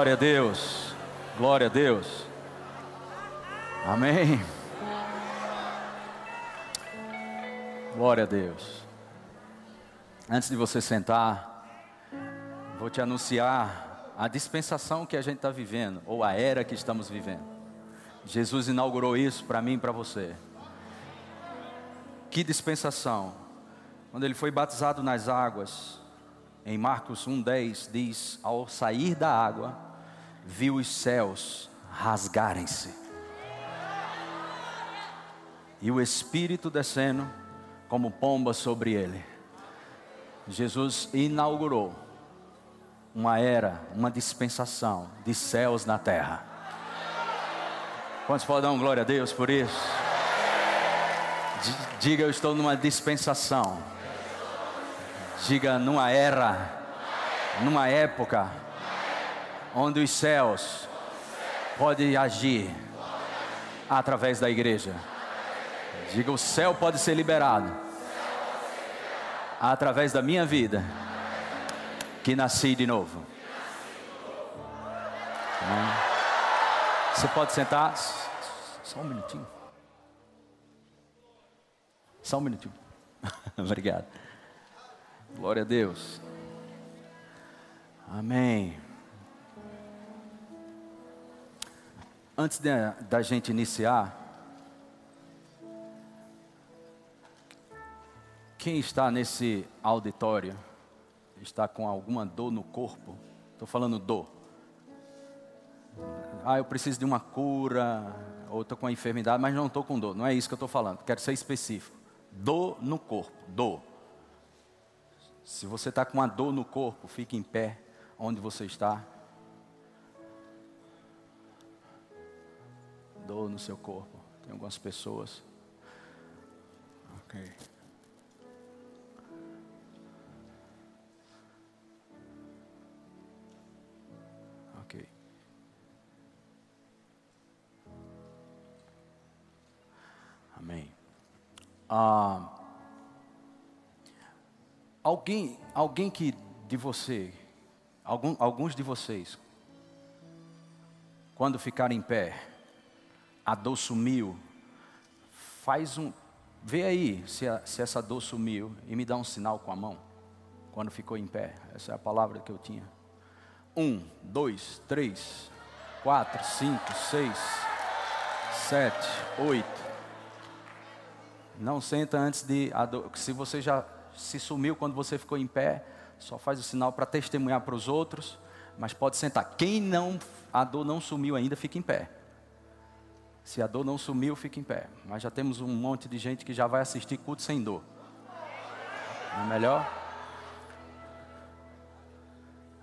Glória a Deus. Glória a Deus. Amém. Glória a Deus. Antes de você sentar, vou te anunciar a dispensação que a gente está vivendo, ou a era que estamos vivendo. Jesus inaugurou isso para mim e para você. Que dispensação? Quando ele foi batizado nas águas, em Marcos 1,10 diz: Ao sair da água, viu os céus rasgarem-se, e o Espírito descendo como pomba sobre ele. Jesus inaugurou uma era, uma dispensação de céus na terra. Quantos podem dar um glória a Deus por isso? Diga, eu estou numa dispensação. Diga, numa era, numa época, onde os céus podem agir através da igreja. Diga: o céu pode ser liberado através da minha vida, que nasci de novo. Você pode sentar? Só um minutinho. Só um minutinho. Obrigado. Glória a Deus. Amém. Antes da gente iniciar, Quem está nesse auditório está com alguma dor no corpo? Estou falando dor. Ah, eu preciso de uma cura, ou estou com uma enfermidade, mas não estou com dor. Não é isso que eu estou falando. Quero ser específico. Dor no corpo, dor. Se você está com uma dor no corpo, fique em pé onde você está. Dor no seu corpo. Tem algumas pessoas. Ok. Amém. Ah, alguém, alguém que de você, algum, alguns de vocês, quando ficarem em pé, dor sumiu, faz um, vê aí se, a, se essa dor sumiu e me dá um sinal com a mão, quando ficou em pé. Essa é a palavra que eu tinha. Um, dois, três, quatro, cinco, seis, sete, oito. Não senta antes de. Se você já se sumiu quando você ficou em pé, só faz o sinal para testemunhar para os outros, mas pode sentar. Quem não, a dor não sumiu ainda, fica em pé. Se a dor não sumiu, fica em pé. Mas já temos um monte de gente que já vai assistir culto sem dor. Não é melhor?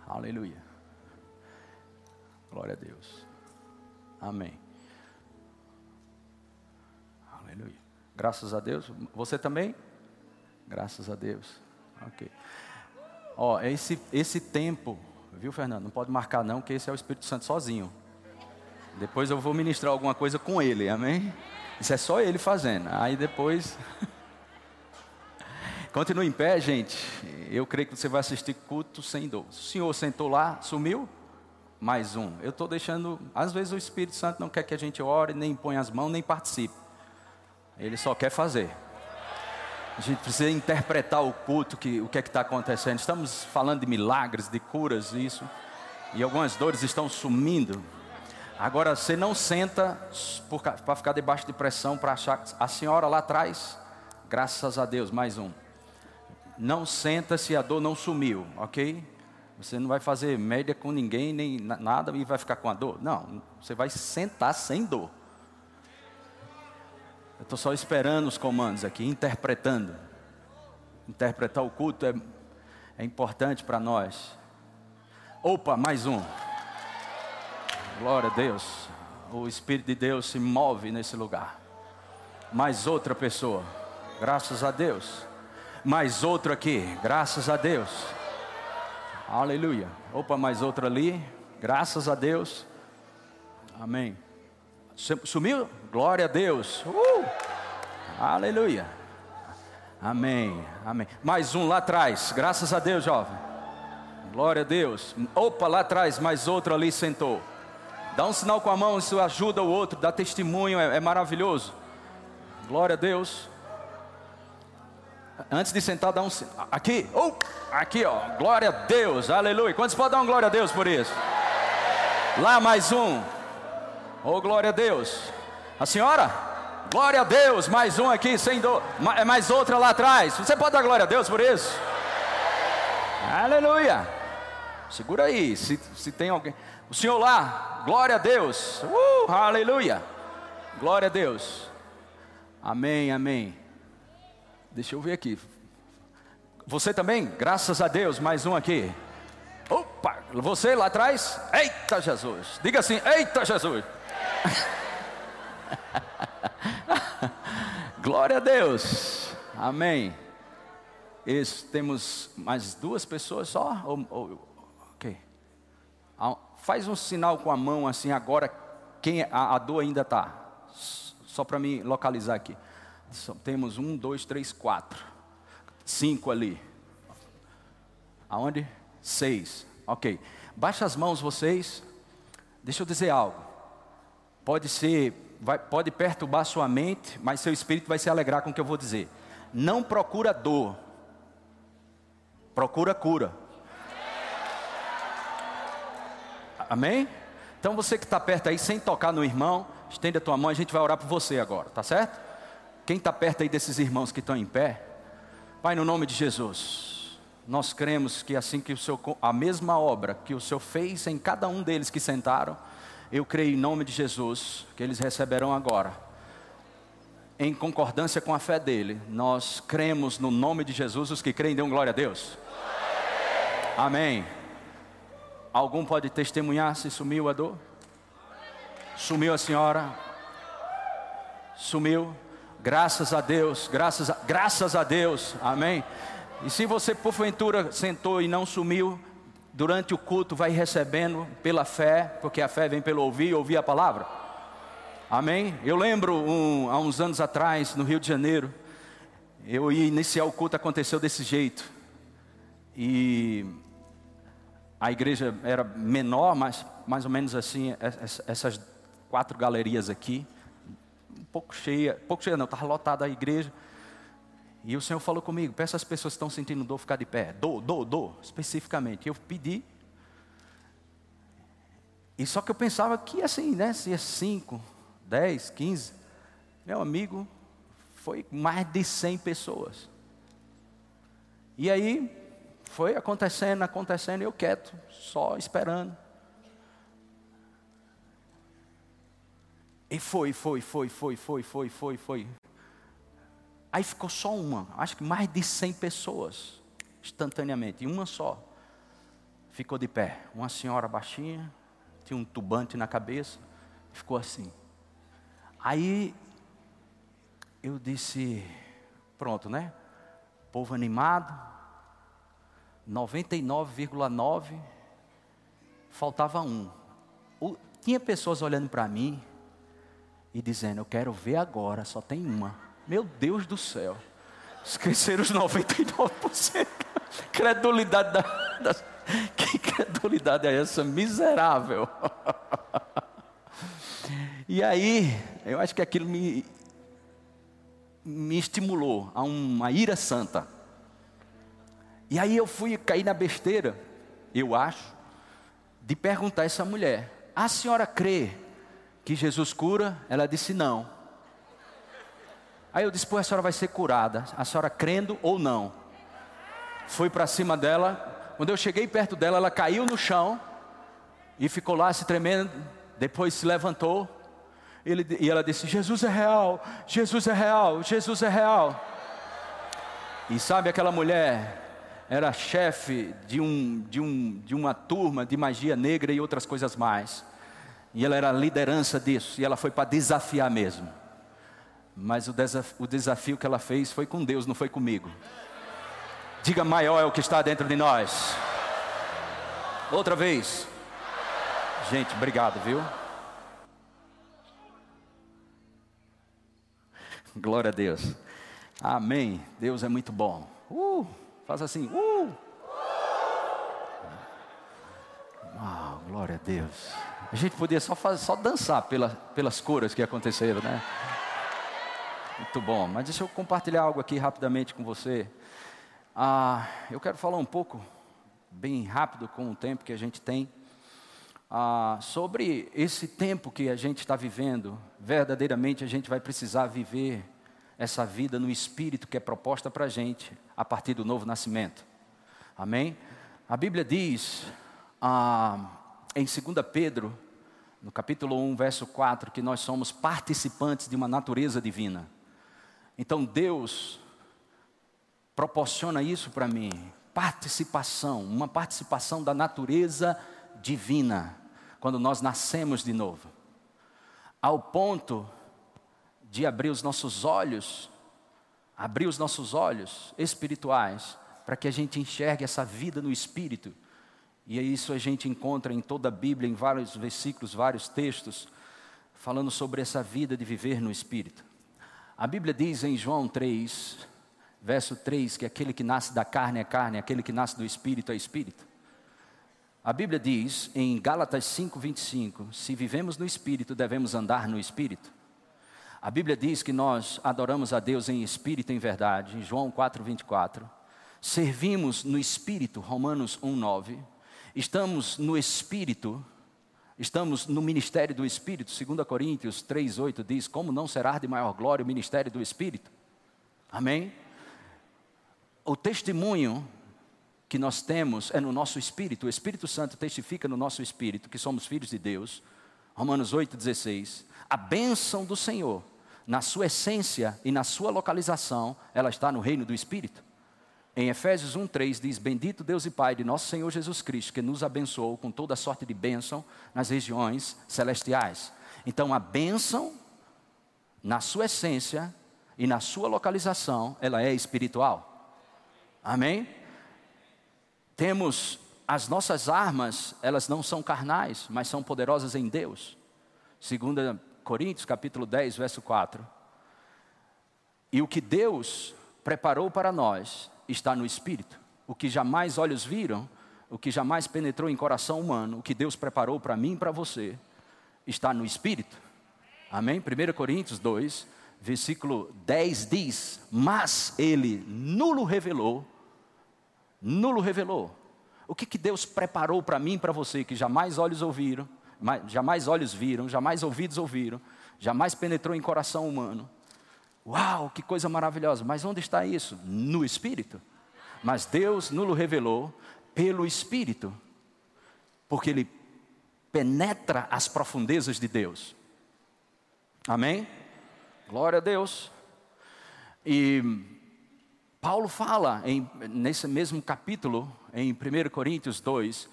Aleluia. Glória a Deus. Amém. Aleluia. Graças a Deus. Você também? Graças a Deus. Ok. Ó, esse, esse tempo, viu, Fernando? Não pode marcar, não, que esse é o Espírito Santo sozinho. Depois eu vou ministrar alguma coisa com ele, amém? Isso é só ele fazendo. Aí depois. Continue em pé, gente. Eu creio que você vai assistir culto sem dor. O senhor sentou lá, sumiu? Mais um. Eu estou deixando. Às vezes o Espírito Santo não quer que a gente ore, nem põe as mãos, nem participe. Ele só quer fazer. A gente precisa interpretar o culto, que, o que é que está acontecendo. Estamos falando de milagres, de curas, isso. E algumas dores estão sumindo. Agora, você não senta para ficar debaixo de pressão, para achar. A senhora lá atrás, graças a Deus, mais um. Não senta se a dor não sumiu, ok? Você não vai fazer média com ninguém, nem nada, e vai ficar com a dor. Não, você vai sentar sem dor. Eu estou só esperando os comandos aqui, interpretando. Interpretar o culto é, é importante para nós. Opa, mais um. Glória a Deus. O Espírito de Deus se move nesse lugar. Mais outra pessoa. Graças a Deus. Mais outro aqui. Graças a Deus. Aleluia. Opa, mais outro ali. Graças a Deus. Amém. Sumiu? Glória a Deus. Uh! Aleluia. Amém. Amém. Mais um lá atrás. Graças a Deus, jovem. Glória a Deus. Opa, lá atrás, mais outro ali sentou. Dá um sinal com a mão, isso ajuda o outro, dá testemunho, é, é maravilhoso. Glória a Deus. Antes de sentar, dá um sinal. Aqui, oh, aqui, ó. Glória a Deus, aleluia. Quantos podem dar uma glória a Deus por isso? Lá mais um. Oh, glória a Deus. A senhora? Glória a Deus. Mais um aqui, sem dor. É mais outra lá atrás. Você pode dar glória a Deus por isso? Aleluia. Segura aí, se, se tem alguém. O senhor lá, glória a Deus. Uh, aleluia. Glória a Deus. Amém, amém. Deixa eu ver aqui. Você também? Graças a Deus, mais um aqui. Opa, você lá atrás? Eita Jesus. Diga assim: Eita Jesus. Glória a Deus. Amém. Isso, temos mais duas pessoas só? Ou, ou. Faz um sinal com a mão assim agora. Quem a, a dor ainda está? Só para me localizar aqui. Só, temos um, dois, três, quatro, cinco ali. Aonde? Seis. Ok. Baixa as mãos vocês. Deixa eu dizer algo. Pode ser, vai, pode perturbar sua mente, mas seu espírito vai se alegrar com o que eu vou dizer. Não procura dor procura cura. Amém? Então você que está perto aí, sem tocar no irmão, estende a tua mão, a gente vai orar por você agora, tá certo? Quem está perto aí desses irmãos que estão em pé, Pai, no nome de Jesus, nós cremos que assim que o Senhor, a mesma obra que o Senhor fez em cada um deles que sentaram, eu creio em nome de Jesus que eles receberão agora em concordância com a fé dele, nós cremos no nome de Jesus. Os que creem, dêem glória a Deus. Amém. Algum pode testemunhar se sumiu a dor? Sumiu a senhora? Sumiu? Graças a Deus, graças a, graças a Deus, amém. E se você porventura sentou e não sumiu, durante o culto vai recebendo pela fé, porque a fé vem pelo ouvir, ouvir a palavra. Amém? Eu lembro um, há uns anos atrás, no Rio de Janeiro, eu ia iniciar o culto, aconteceu desse jeito. E a igreja era menor, mas mais ou menos assim, essas quatro galerias aqui, um pouco cheia, pouco cheia não, estava lotada a igreja. E o Senhor falou comigo, peça às pessoas que estão sentindo dor ficar de pé, dor, dor, dor, especificamente. Eu pedi. E só que eu pensava que assim, né, se é cinco, 10, 15, meu amigo, foi mais de 100 pessoas. E aí, foi acontecendo, acontecendo, eu quieto, só esperando. E foi, foi, foi, foi, foi, foi, foi, foi. Aí ficou só uma, acho que mais de 100 pessoas, instantaneamente, e uma só. Ficou de pé, uma senhora baixinha, tinha um tubante na cabeça, ficou assim. Aí eu disse, pronto, né? Povo animado, 99,9, faltava um. O, tinha pessoas olhando para mim e dizendo, eu quero ver agora, só tem uma. Meu Deus do céu. Esqueceram os 99%. Credulidade da, da. Que credulidade é essa? Miserável. E aí, eu acho que aquilo me, me estimulou a uma ira santa. E aí eu fui cair na besteira, eu acho, de perguntar a essa mulher: A senhora crê que Jesus cura? Ela disse: Não. Aí eu disse: Pô, a senhora vai ser curada, a senhora crendo ou não? Fui para cima dela, quando eu cheguei perto dela, ela caiu no chão e ficou lá se tremendo, depois se levantou ele, e ela disse: Jesus é real, Jesus é real, Jesus é real. E sabe aquela mulher era chefe de, um, de, um, de uma turma de magia negra e outras coisas mais. E ela era a liderança disso, e ela foi para desafiar mesmo. Mas o, desaf, o desafio que ela fez foi com Deus, não foi comigo. Diga: maior é o que está dentro de nós. Outra vez. Gente, obrigado, viu? Glória a Deus. Amém. Deus é muito bom. Uh, faz assim. Uh. Glória a Deus. A gente podia só, fazer, só dançar pela, pelas curas que aconteceram, né? Muito bom. Mas deixa eu compartilhar algo aqui rapidamente com você. Ah, eu quero falar um pouco, bem rápido, com o tempo que a gente tem, ah, sobre esse tempo que a gente está vivendo. Verdadeiramente a gente vai precisar viver essa vida no espírito que é proposta para a gente a partir do novo nascimento. Amém? A Bíblia diz ah, em 2 Pedro, no capítulo 1, verso 4, que nós somos participantes de uma natureza divina. Então Deus proporciona isso para mim, participação, uma participação da natureza divina, quando nós nascemos de novo, ao ponto de abrir os nossos olhos, abrir os nossos olhos espirituais, para que a gente enxergue essa vida no espírito. E é isso a gente encontra em toda a Bíblia, em vários versículos, vários textos, falando sobre essa vida de viver no espírito. A Bíblia diz em João 3, verso 3, que aquele que nasce da carne é carne, aquele que nasce do espírito é espírito. A Bíblia diz em Gálatas 5, 25: se vivemos no espírito, devemos andar no espírito. A Bíblia diz que nós adoramos a Deus em espírito e em verdade, em João 4, 24. Servimos no espírito, Romanos 1, 9. Estamos no espírito, Estamos no ministério do Espírito, 2 Coríntios 3,8 diz: Como não será de maior glória o ministério do Espírito? Amém? O testemunho que nós temos é no nosso espírito, o Espírito Santo testifica no nosso espírito que somos filhos de Deus. Romanos 8,16. A bênção do Senhor, na sua essência e na sua localização, ela está no reino do Espírito. Em Efésios 1:3 diz: Bendito Deus e Pai de nosso Senhor Jesus Cristo, que nos abençoou com toda sorte de bênção nas regiões celestiais. Então a bênção na sua essência e na sua localização, ela é espiritual. Amém? Temos as nossas armas, elas não são carnais, mas são poderosas em Deus. 2 Coríntios capítulo 10, verso 4. E o que Deus preparou para nós está no Espírito. O que jamais olhos viram, o que jamais penetrou em coração humano, o que Deus preparou para mim e para você, está no Espírito. Amém? 1 Coríntios 2, versículo 10 diz: Mas Ele nulo revelou, nulo revelou. O que, que Deus preparou para mim e para você, que jamais olhos ouviram, jamais olhos viram, jamais ouvidos ouviram, jamais penetrou em coração humano, Uau, que coisa maravilhosa. Mas onde está isso? No Espírito. Mas Deus nos revelou pelo Espírito, porque Ele penetra as profundezas de Deus. Amém? Glória a Deus. E Paulo fala em, nesse mesmo capítulo, em 1 Coríntios 2,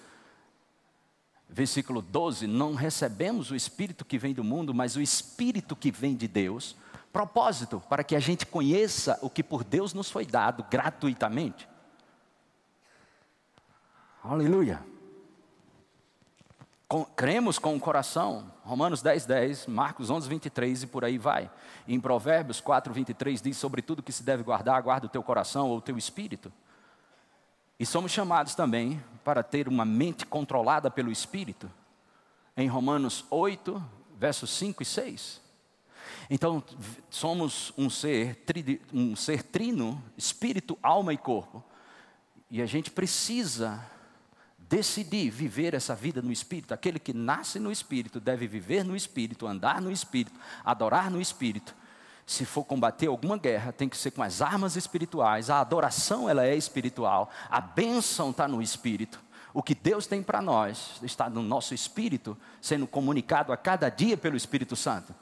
versículo 12: Não recebemos o Espírito que vem do mundo, mas o Espírito que vem de Deus propósito, para que a gente conheça o que por Deus nos foi dado gratuitamente. Aleluia. Com, cremos com o coração, Romanos 10, 10, Marcos 11, 23 e por aí vai. Em Provérbios 4, 23 diz: Sobre tudo que se deve guardar, guarda o teu coração ou o teu espírito. E somos chamados também para ter uma mente controlada pelo espírito. Em Romanos 8, versos 5 e 6. Então, somos um ser, um ser trino, espírito, alma e corpo. E a gente precisa decidir viver essa vida no espírito. Aquele que nasce no espírito deve viver no espírito, andar no espírito, adorar no espírito. Se for combater alguma guerra, tem que ser com as armas espirituais. A adoração ela é espiritual. A bênção está no espírito. O que Deus tem para nós está no nosso espírito, sendo comunicado a cada dia pelo Espírito Santo.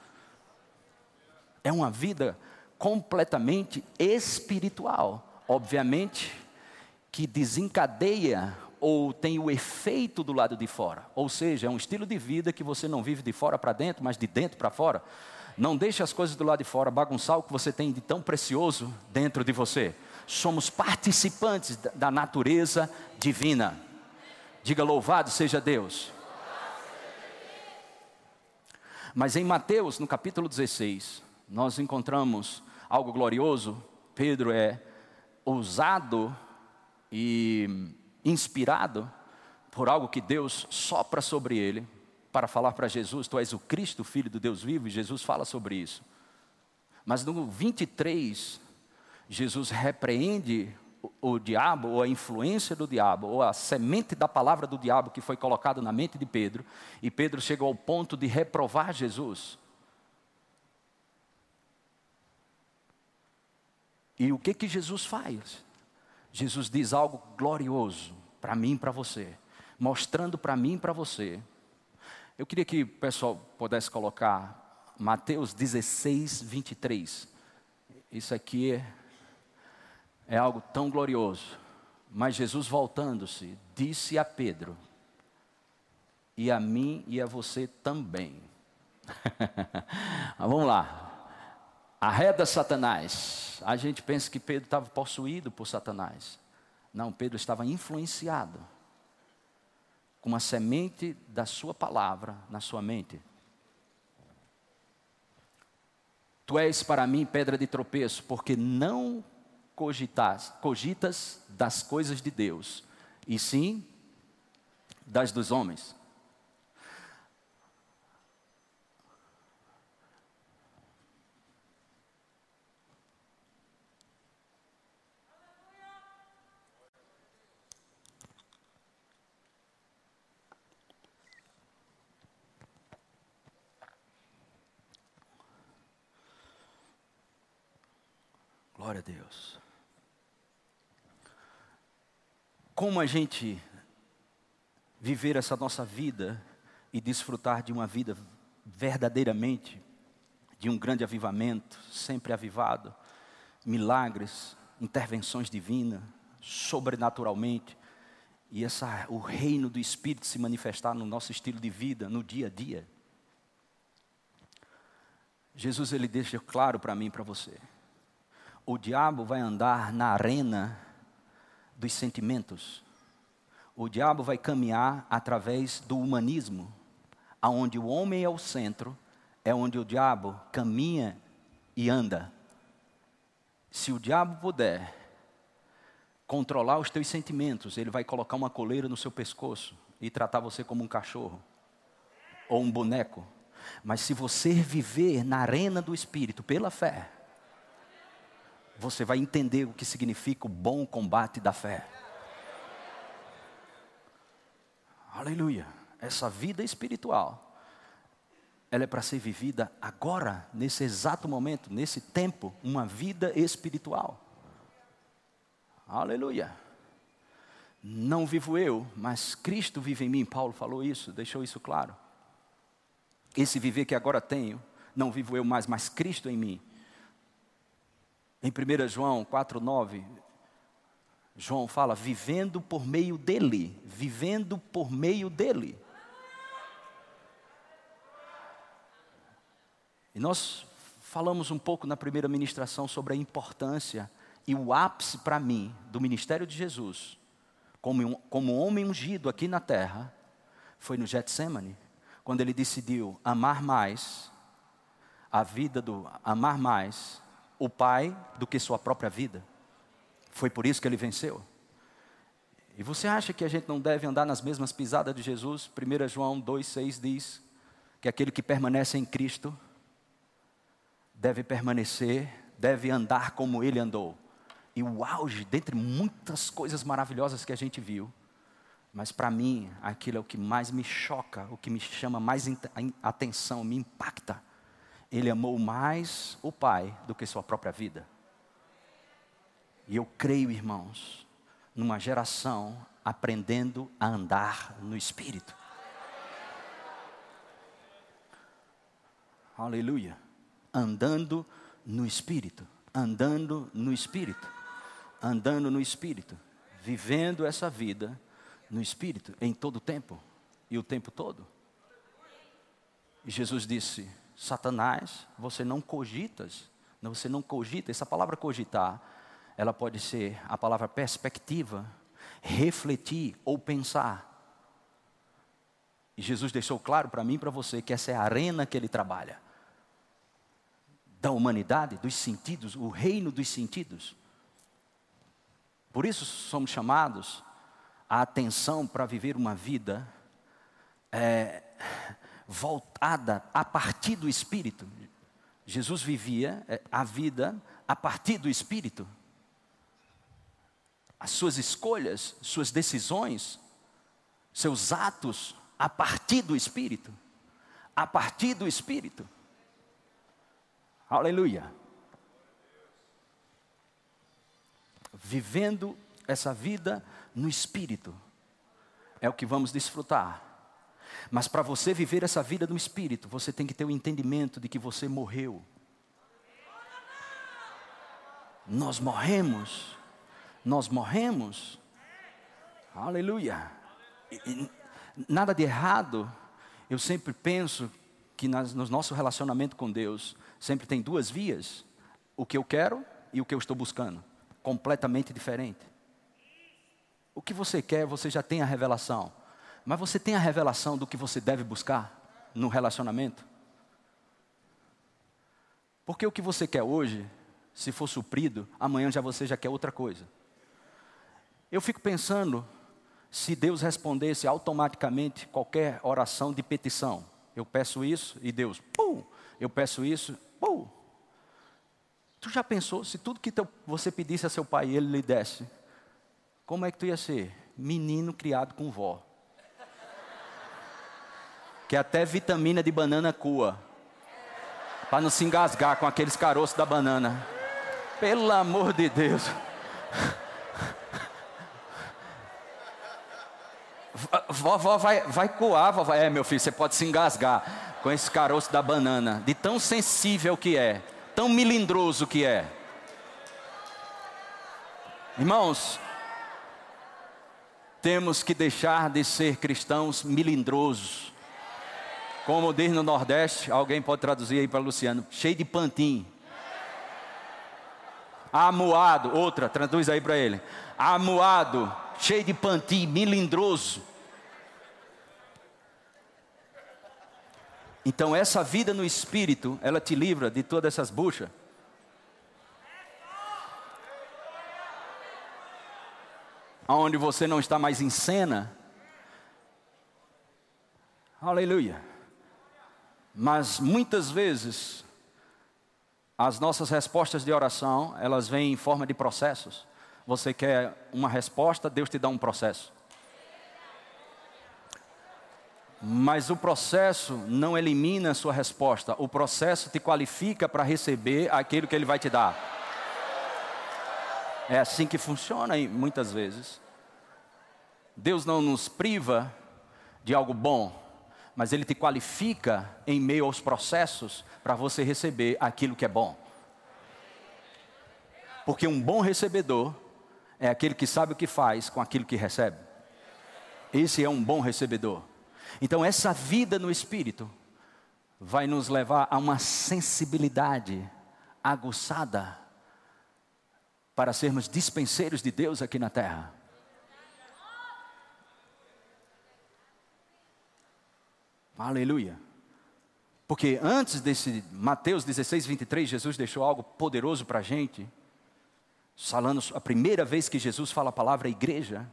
É uma vida completamente espiritual. Obviamente que desencadeia ou tem o efeito do lado de fora. Ou seja, é um estilo de vida que você não vive de fora para dentro, mas de dentro para fora. Não deixe as coisas do lado de fora bagunçar o que você tem de tão precioso dentro de você. Somos participantes da natureza divina. Diga louvado seja Deus. Mas em Mateus, no capítulo 16, nós encontramos algo glorioso. Pedro é ousado e inspirado por algo que Deus sopra sobre ele, para falar para Jesus: Tu és o Cristo, filho do Deus vivo, e Jesus fala sobre isso. Mas no 23, Jesus repreende o, diabo, ou a influência do diabo, ou a semente da palavra do diabo que foi colocada na mente de Pedro, e Pedro chegou ao ponto de reprovar Jesus. E o que que Jesus faz? Jesus diz algo glorioso para mim e para você, mostrando para mim e para você. Eu queria que o pessoal pudesse colocar Mateus 16, 23. Isso aqui é, algo tão glorioso. Mas Jesus voltando-se, disse a Pedro, e a mim e a você também. Vamos lá. Arreda Satanás. A gente pensa que Pedro estava possuído por Satanás. Não, Pedro estava influenciado com uma semente da sua palavra na sua mente. Tu és para mim pedra de tropeço, porque não cogitas, cogitas das coisas de Deus, e sim das dos homens. Glória a Deus. Como a gente viver essa nossa vida e desfrutar de uma vida verdadeiramente, de um grande avivamento, sempre avivado, milagres, intervenções divinas, sobrenaturalmente, e essa, o reino do Espírito se manifestar no nosso estilo de vida, no dia a dia. Jesus ele deixa claro para mim e para você o diabo vai andar na arena dos sentimentos. O diabo vai caminhar através do humanismo, aonde o homem é o centro, é onde o diabo caminha e anda. Se o diabo puder controlar os teus sentimentos, ele vai colocar uma coleira no seu pescoço e tratar você como um cachorro ou um boneco. Mas se você viver na arena do espírito pela fé, você vai entender o que significa o bom combate da fé. Aleluia. Essa vida espiritual, ela é para ser vivida agora, nesse exato momento, nesse tempo, uma vida espiritual. Aleluia. Não vivo eu, mas Cristo vive em mim. Paulo falou isso, deixou isso claro. Esse viver que agora tenho, não vivo eu mais, mas Cristo em mim. Em 1 João 4,9, João fala, vivendo por meio dele, vivendo por meio dele. E nós falamos um pouco na primeira ministração sobre a importância e o ápice para mim do ministério de Jesus, como, como homem ungido aqui na terra, foi no Getsemane, quando ele decidiu amar mais, a vida do amar mais o Pai do que sua própria vida. Foi por isso que ele venceu. E você acha que a gente não deve andar nas mesmas pisadas de Jesus? 1 João 2,6 diz que aquele que permanece em Cristo deve permanecer, deve andar como ele andou. E o auge, dentre muitas coisas maravilhosas que a gente viu, mas para mim, aquilo é o que mais me choca, o que me chama mais atenção, me impacta ele amou mais o Pai do que sua própria vida. E eu creio, irmãos, numa geração aprendendo a andar no Espírito. Aleluia. Andando no Espírito. Andando no Espírito. Andando no Espírito. Vivendo essa vida no Espírito em todo o tempo e o tempo todo. E Jesus disse: Satanás, você não cogitas, você não cogita, essa palavra cogitar, ela pode ser a palavra perspectiva, refletir ou pensar. E Jesus deixou claro para mim e para você que essa é a arena que ele trabalha. Da humanidade, dos sentidos, o reino dos sentidos. Por isso somos chamados a atenção para viver uma vida é, voltada a partir do Espírito. Jesus vivia é, a vida a partir do Espírito. As suas escolhas, suas decisões, seus atos a partir do Espírito. A partir do Espírito. Aleluia. Vivendo essa vida no Espírito é o que vamos desfrutar. Mas para você viver essa vida no Espírito, você tem que ter o entendimento de que você morreu. Nós morremos, nós morremos. Aleluia. E, nada de errado. Eu sempre penso que nas, no nosso relacionamento com Deus, sempre tem duas vias: o que eu quero e o que eu estou buscando, completamente diferente. O que você quer, você já tem a revelação, mas você tem a revelação do que você deve buscar no relacionamento? Porque o que você quer hoje, se for suprido, amanhã já você já quer outra coisa. Eu fico pensando se Deus respondesse automaticamente qualquer oração de petição. Eu peço isso e Deus, pum, eu peço isso, pum. Tu já pensou se tudo que teu, você pedisse a seu pai ele lhe desse? Como é que tu ia ser? Menino criado com vó. Que até vitamina de banana coa. Para não se engasgar com aqueles caroços da banana. Pelo amor de Deus. Vovó vai, vai coar, vovó. É, meu filho, você pode se engasgar com esse caroço da banana, de tão sensível que é, tão melindroso que é. Irmãos, temos que deixar de ser cristãos melindrosos. Como diz no Nordeste, alguém pode traduzir aí para Luciano, cheio de pantim. Amuado, outra, traduz aí para ele. Amuado, cheio de pantim, melindroso. Então essa vida no espírito, ela te livra de todas essas buchas. Onde você não está mais em cena. Aleluia. Mas muitas vezes as nossas respostas de oração, elas vêm em forma de processos. Você quer uma resposta, Deus te dá um processo. Mas o processo não elimina a sua resposta, o processo te qualifica para receber aquilo que Ele vai te dar. É assim que funciona muitas vezes. Deus não nos priva de algo bom, mas Ele te qualifica em meio aos processos para você receber aquilo que é bom. Porque um bom recebedor é aquele que sabe o que faz com aquilo que recebe. Esse é um bom recebedor. Então, essa vida no espírito vai nos levar a uma sensibilidade aguçada para sermos dispenseiros de Deus aqui na terra. Aleluia. Porque antes desse Mateus 16, 23, Jesus deixou algo poderoso para a gente falando a primeira vez que Jesus fala a palavra igreja,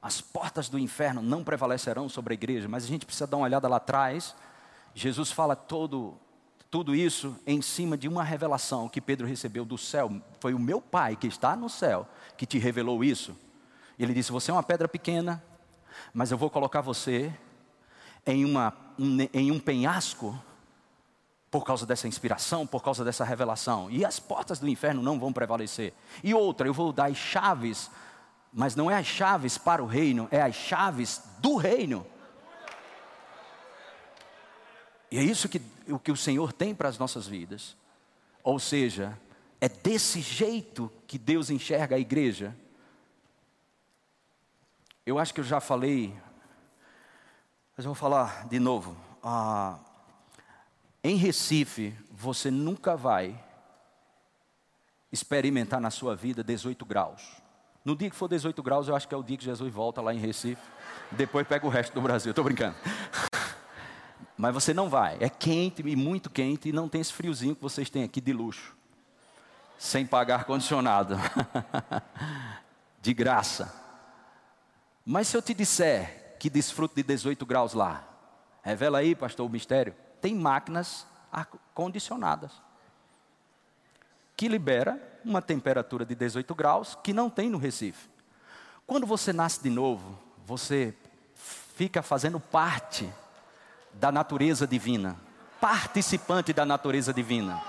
as portas do inferno não prevalecerão sobre a igreja, mas a gente precisa dar uma olhada lá atrás. Jesus fala todo, tudo isso em cima de uma revelação que Pedro recebeu do céu. Foi o meu Pai que está no céu que te revelou isso. Ele disse: Você é uma pedra pequena, mas eu vou colocar você em, uma, em um penhasco por causa dessa inspiração, por causa dessa revelação. E as portas do inferno não vão prevalecer. E outra, eu vou dar as chaves, mas não é as chaves para o reino, é as chaves do reino. E é isso que o que o Senhor tem para as nossas vidas. Ou seja, é desse jeito que Deus enxerga a igreja. Eu acho que eu já falei, mas vou falar de novo. Ah, em Recife, você nunca vai experimentar na sua vida 18 graus. No dia que for 18 graus, eu acho que é o dia que Jesus volta lá em Recife. Depois pega o resto do Brasil. Estou brincando. Mas você não vai. É quente e muito quente e não tem esse friozinho que vocês têm aqui de luxo. Sem pagar ar-condicionado. de graça. Mas se eu te disser que desfruto de 18 graus lá, revela aí, pastor, o mistério. Tem máquinas condicionadas que libera uma temperatura de 18 graus que não tem no Recife. Quando você nasce de novo, você fica fazendo parte da natureza divina, participante da natureza divina.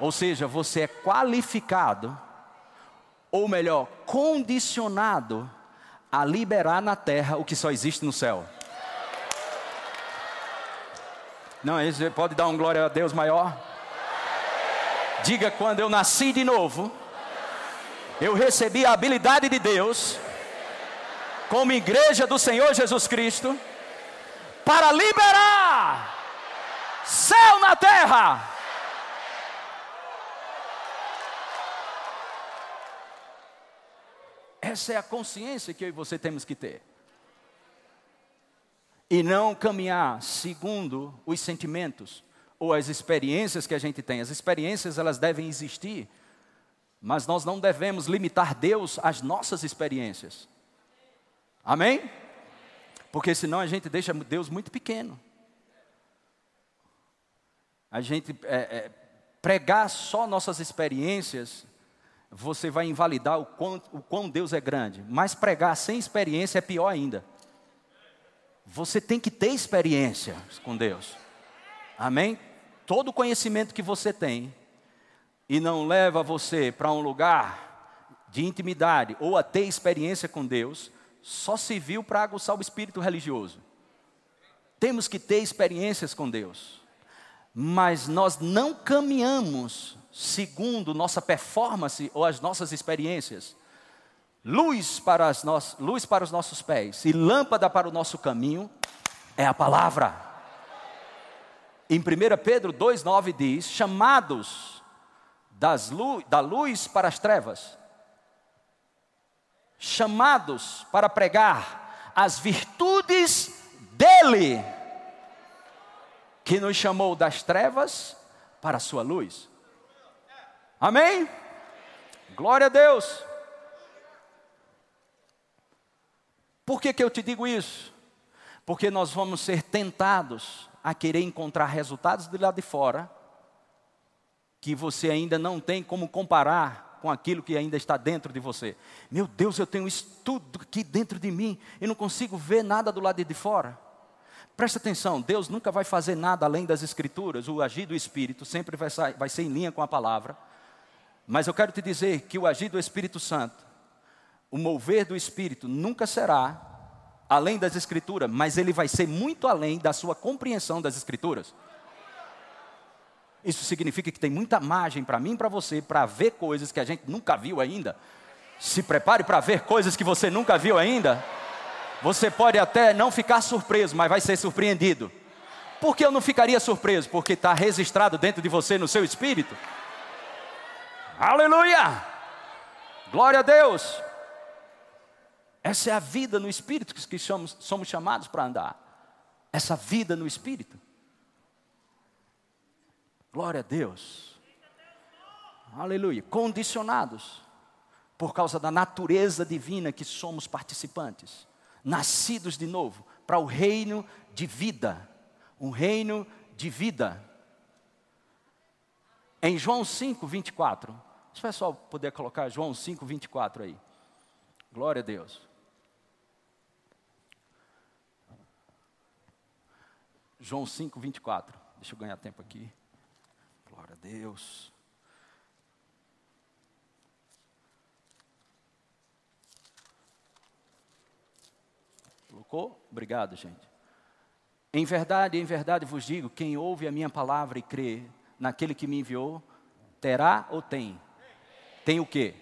Ou seja, você é qualificado, ou melhor, condicionado a liberar na terra o que só existe no céu. Não, você pode dar um glória a Deus maior? Diga quando eu nasci de novo, eu recebi a habilidade de Deus, como igreja do Senhor Jesus Cristo, para liberar céu na terra. Essa é a consciência que eu e você temos que ter. E não caminhar segundo os sentimentos ou as experiências que a gente tem. As experiências elas devem existir, mas nós não devemos limitar Deus às nossas experiências. Amém? Porque senão a gente deixa Deus muito pequeno. A gente é, é, pregar só nossas experiências você vai invalidar o quão, o quão Deus é grande. Mas pregar sem experiência é pior ainda. Você tem que ter experiência com Deus. Amém? Todo conhecimento que você tem e não leva você para um lugar de intimidade ou a ter experiência com Deus, só se viu para aguçar o espírito religioso. Temos que ter experiências com Deus, mas nós não caminhamos segundo nossa performance ou as nossas experiências. Luz para, as no... luz para os nossos pés e lâmpada para o nosso caminho é a palavra. Em 1 Pedro 2,9 diz: chamados das lu... da luz para as trevas, chamados para pregar as virtudes dele, que nos chamou das trevas para a sua luz. Amém? Glória a Deus. Por que, que eu te digo isso? Porque nós vamos ser tentados a querer encontrar resultados do lado de fora que você ainda não tem como comparar com aquilo que ainda está dentro de você. Meu Deus, eu tenho isso tudo aqui dentro de mim e não consigo ver nada do lado de fora. Presta atenção, Deus nunca vai fazer nada além das Escrituras, o agir do Espírito sempre vai, vai ser em linha com a palavra. Mas eu quero te dizer que o agir do Espírito Santo, o mover do Espírito, nunca será além das Escrituras, mas ele vai ser muito além da sua compreensão das Escrituras. Isso significa que tem muita margem para mim e para você para ver coisas que a gente nunca viu ainda. Se prepare para ver coisas que você nunca viu ainda. Você pode até não ficar surpreso, mas vai ser surpreendido. Por que eu não ficaria surpreso? Porque está registrado dentro de você, no seu espírito. Aleluia! Glória a Deus! Essa é a vida no Espírito que somos, somos chamados para andar. Essa vida no Espírito. Glória a Deus. Aleluia. Condicionados por causa da natureza divina que somos participantes, nascidos de novo para o reino de vida, um reino de vida. Em João 5, 24, se o pessoal puder colocar João 5, 24 aí. Glória a Deus. João 5, 24. Deixa eu ganhar tempo aqui. Glória a Deus. Colocou? Obrigado, gente. Em verdade, em verdade vos digo: quem ouve a minha palavra e crê naquele que me enviou, terá ou tem tem o quê?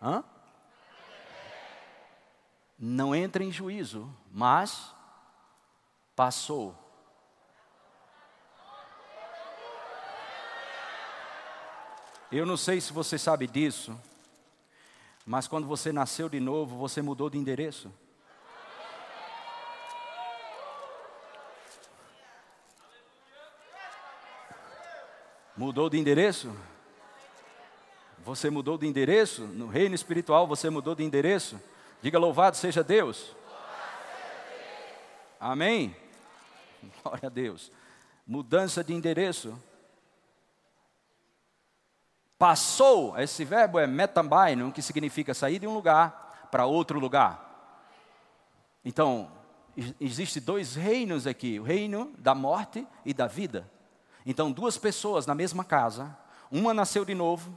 Hã? Não entra em juízo, mas passou. Eu não sei se você sabe disso, mas quando você nasceu de novo, você mudou de endereço. Mudou de endereço? Você mudou de endereço? No reino espiritual você mudou de endereço? Diga louvado seja Deus. Amém? Glória a Deus. Mudança de endereço. Passou, esse verbo é metambaino, que significa sair de um lugar para outro lugar. Então, existe dois reinos aqui, o reino da morte e da vida. Então, duas pessoas na mesma casa, uma nasceu de novo,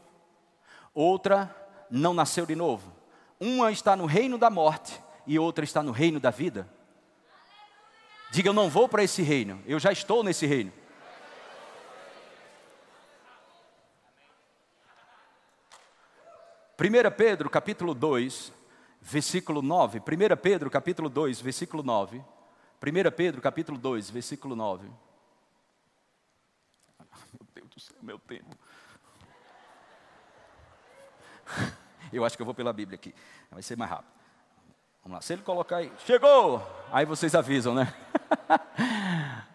outra não nasceu de novo. Uma está no reino da morte e outra está no reino da vida. Diga, eu não vou para esse reino, eu já estou nesse reino. Primeira Pedro, capítulo 2, versículo 9. 1 Pedro, capítulo 2, versículo 9. 1 Pedro, capítulo 2, versículo 9. Céu, meu tempo. Eu acho que eu vou pela Bíblia aqui. Vai ser mais rápido. Vamos lá. Se ele colocar aí, chegou! Aí vocês avisam, né?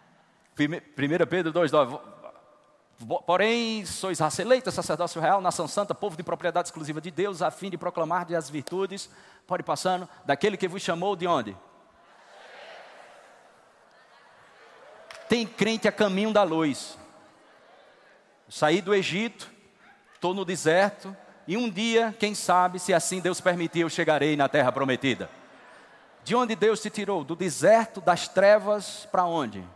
1 Pedro 2, 9. Porém, sois raça eleita, sacerdócio real, nação santa, povo de propriedade exclusiva de Deus, a fim de proclamar as virtudes, pode passando, daquele que vos chamou de onde? Tem crente a caminho da luz. Saí do Egito, estou no deserto, e um dia, quem sabe, se assim Deus permitir, eu chegarei na terra prometida. De onde Deus te tirou? Do deserto, das trevas, para onde?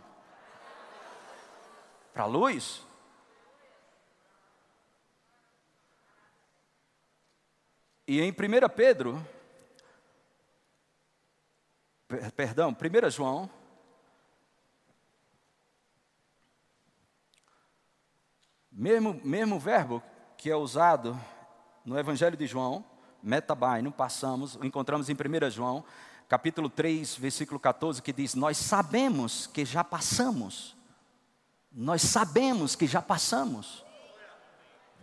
Para a luz? E em 1 Pedro, perdão, 1 João, mesmo, mesmo verbo que é usado no Evangelho de João, metabai, não passamos, encontramos em 1 João, capítulo 3, versículo 14, que diz: Nós sabemos que já passamos, nós sabemos que já passamos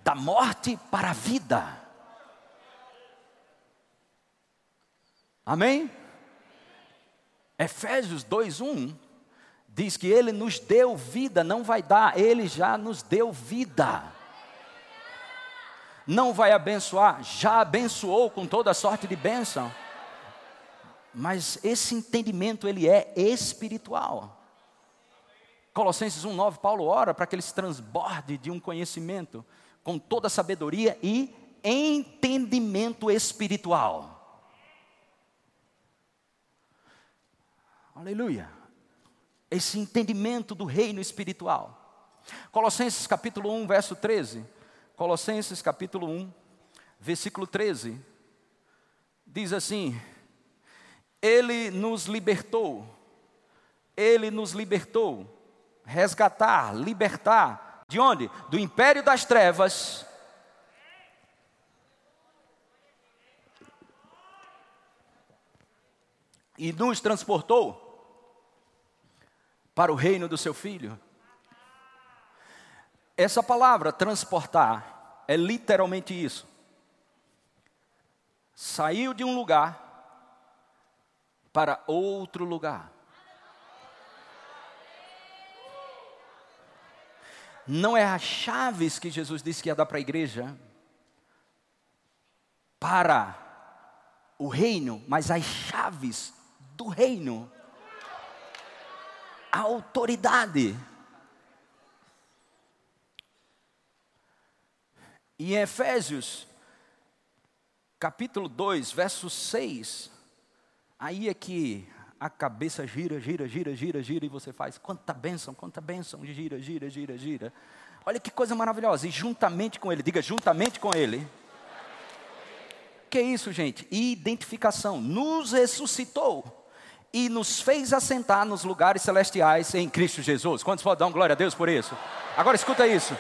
da morte para a vida. Amém? Efésios 2:1 diz que ele nos deu vida, não vai dar, ele já nos deu vida. Não vai abençoar, já abençoou com toda sorte de bênção. Mas esse entendimento ele é espiritual. Colossenses 1:9 Paulo ora para que ele se transborde de um conhecimento com toda sabedoria e entendimento espiritual. Aleluia. Esse entendimento do reino espiritual. Colossenses capítulo 1, verso 13. Colossenses capítulo 1, versículo 13. Diz assim: Ele nos libertou, Ele nos libertou, resgatar, libertar, de onde? Do império das trevas e nos transportou para o reino do seu filho. Essa palavra transportar é literalmente isso. Saiu de um lugar para outro lugar. Não é as chaves que Jesus disse que ia dar para a igreja para o reino, mas as chaves do reino autoridade. E em Efésios, capítulo 2, verso 6, aí é que a cabeça gira, gira, gira, gira, gira, e você faz quanta bênção, quanta bênção, gira, gira, gira, gira. Olha que coisa maravilhosa, e juntamente com Ele, diga juntamente com Ele. Que é isso, gente? Identificação, nos ressuscitou e nos fez assentar nos lugares celestiais em Cristo Jesus. Quantos podem dar um glória a Deus por isso? Agora escuta isso.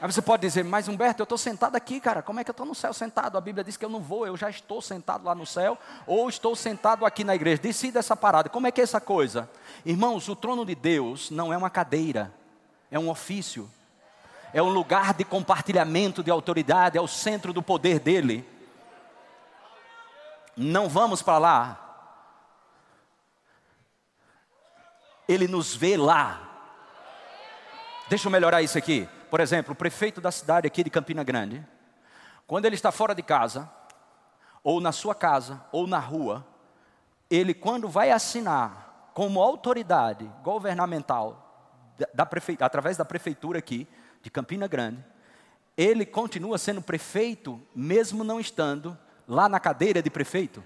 Aí você pode dizer, mas Humberto, eu estou sentado aqui, cara, como é que eu estou no céu sentado? A Bíblia diz que eu não vou, eu já estou sentado lá no céu, ou estou sentado aqui na igreja. Decida essa parada, como é que é essa coisa? Irmãos, o trono de Deus não é uma cadeira, é um ofício, é um lugar de compartilhamento de autoridade, é o centro do poder dele. Não vamos para lá Ele nos vê lá. Deixa eu melhorar isso aqui. Por exemplo, o prefeito da cidade aqui de Campina Grande, quando ele está fora de casa, ou na sua casa, ou na rua, ele, quando vai assinar como autoridade governamental, da prefe... através da prefeitura aqui, de Campina Grande, ele continua sendo prefeito, mesmo não estando lá na cadeira de prefeito.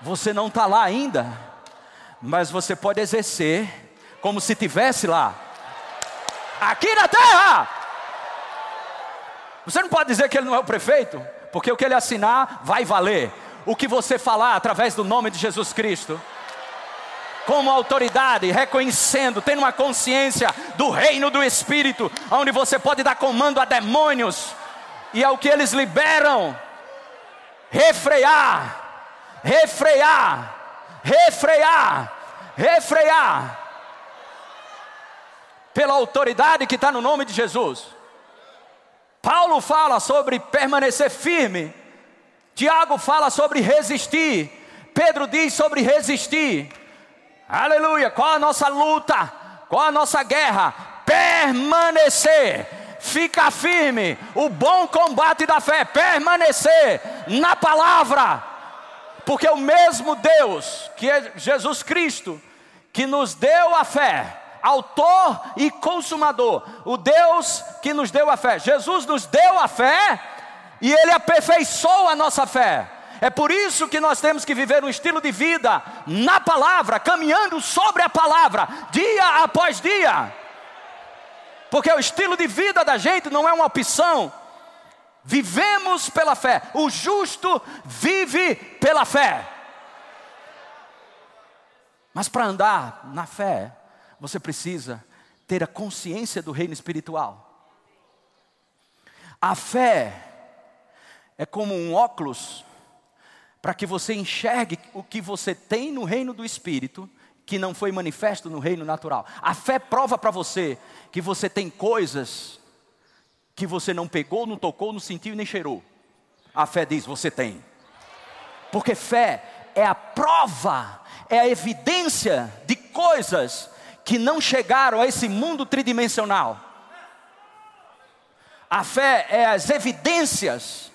Você não está lá ainda, mas você pode exercer como se tivesse lá, aqui na terra. Você não pode dizer que ele não é o prefeito, porque o que ele assinar vai valer. O que você falar através do nome de Jesus Cristo, como autoridade, reconhecendo, tendo uma consciência do reino do Espírito, onde você pode dar comando a demônios, e ao que eles liberam, refrear, refrear, refrear, refrear, pela autoridade que está no nome de Jesus. Paulo fala sobre permanecer firme, Tiago fala sobre resistir, Pedro diz sobre resistir. Aleluia! Qual a nossa luta? Qual a nossa guerra? Permanecer fica firme, o bom combate da fé, permanecer na palavra, porque o mesmo Deus, que é Jesus Cristo, que nos deu a fé, autor e consumador, o Deus que nos deu a fé, Jesus nos deu a fé e Ele aperfeiçoou a nossa fé. É por isso que nós temos que viver um estilo de vida na palavra, caminhando sobre a palavra, dia após dia. Porque o estilo de vida da gente não é uma opção. Vivemos pela fé. O justo vive pela fé. Mas para andar na fé, você precisa ter a consciência do reino espiritual. A fé é como um óculos para que você enxergue o que você tem no reino do espírito que não foi manifesto no reino natural. A fé prova para você que você tem coisas que você não pegou, não tocou, não sentiu nem cheirou. A fé diz: você tem. Porque fé é a prova, é a evidência de coisas que não chegaram a esse mundo tridimensional. A fé é as evidências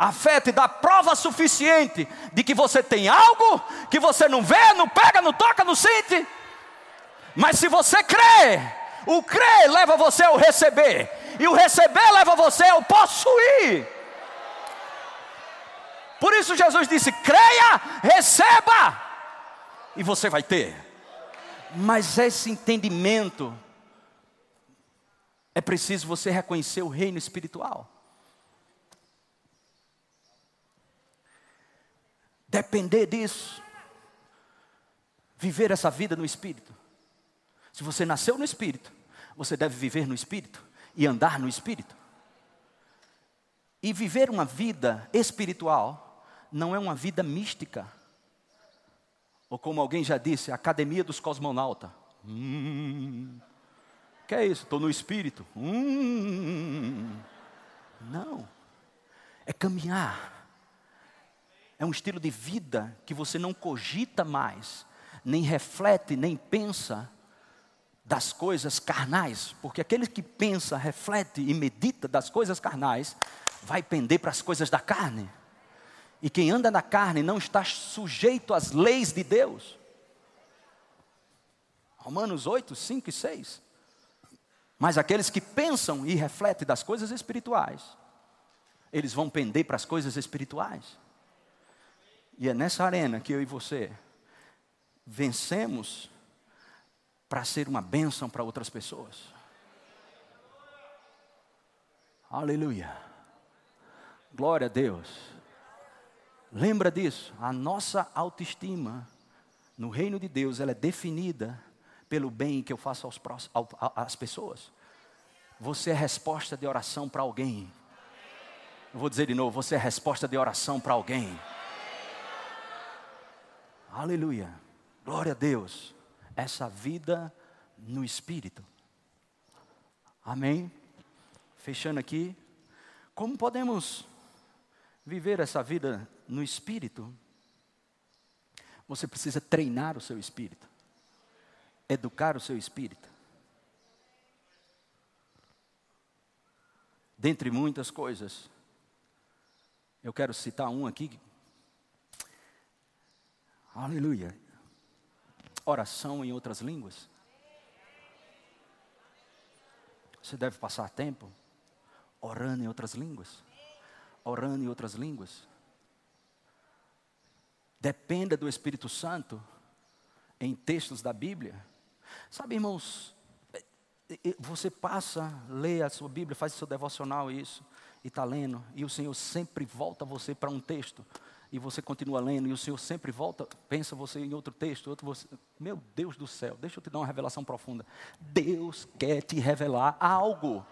a fé te dá prova suficiente de que você tem algo que você não vê, não pega, não toca, não sente. Mas se você crê, o crer leva você ao receber, e o receber leva você ao possuir. Por isso Jesus disse: creia, receba, e você vai ter. Mas esse entendimento é preciso você reconhecer o reino espiritual. depender disso, viver essa vida no Espírito. Se você nasceu no Espírito, você deve viver no Espírito e andar no Espírito. E viver uma vida espiritual não é uma vida mística. Ou como alguém já disse, a academia dos cosmonautas. Hum, que é isso? Estou no espírito. Hum, não. É caminhar é um estilo de vida que você não cogita mais, nem reflete, nem pensa das coisas carnais, porque aquele que pensa, reflete e medita das coisas carnais, vai pender para as coisas da carne. E quem anda na carne não está sujeito às leis de Deus. Romanos 8, 5 e 6. Mas aqueles que pensam e refletem das coisas espirituais, eles vão pender para as coisas espirituais. E é nessa arena que eu e você vencemos para ser uma bênção para outras pessoas. Aleluia. Glória a Deus. Lembra disso, a nossa autoestima no reino de Deus, ela é definida pelo bem que eu faço aos, às pessoas. Você é resposta de oração para alguém. Eu vou dizer de novo, você é resposta de oração para alguém. Aleluia. Glória a Deus. Essa vida no Espírito. Amém. Fechando aqui. Como podemos viver essa vida no Espírito? Você precisa treinar o seu espírito, educar o seu espírito. Dentre muitas coisas, Eu quero citar um aqui. Aleluia. Oração em outras línguas. Você deve passar tempo orando em outras línguas. Orando em outras línguas. Dependa do Espírito Santo em textos da Bíblia. Sabe, irmãos, é, é, você passa, lê a sua Bíblia, faz o seu devocional isso, e está lendo, e o Senhor sempre volta você para um texto, e você continua lendo, e o Senhor sempre volta, pensa você em outro texto, outro você. Meu Deus do céu, deixa eu te dar uma revelação profunda. Deus quer te revelar algo.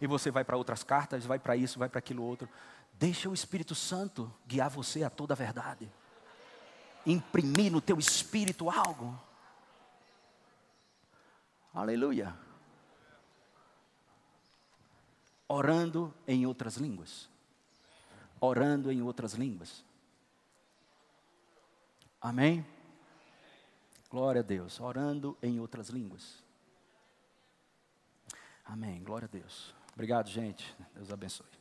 E você vai para outras cartas, vai para isso, vai para aquilo outro. Deixa o Espírito Santo guiar você a toda a verdade. Imprimir no teu espírito algo. Aleluia. Orando em outras línguas orando em outras línguas. Amém? Glória a Deus, orando em outras línguas. Amém, glória a Deus. Obrigado, gente. Deus abençoe.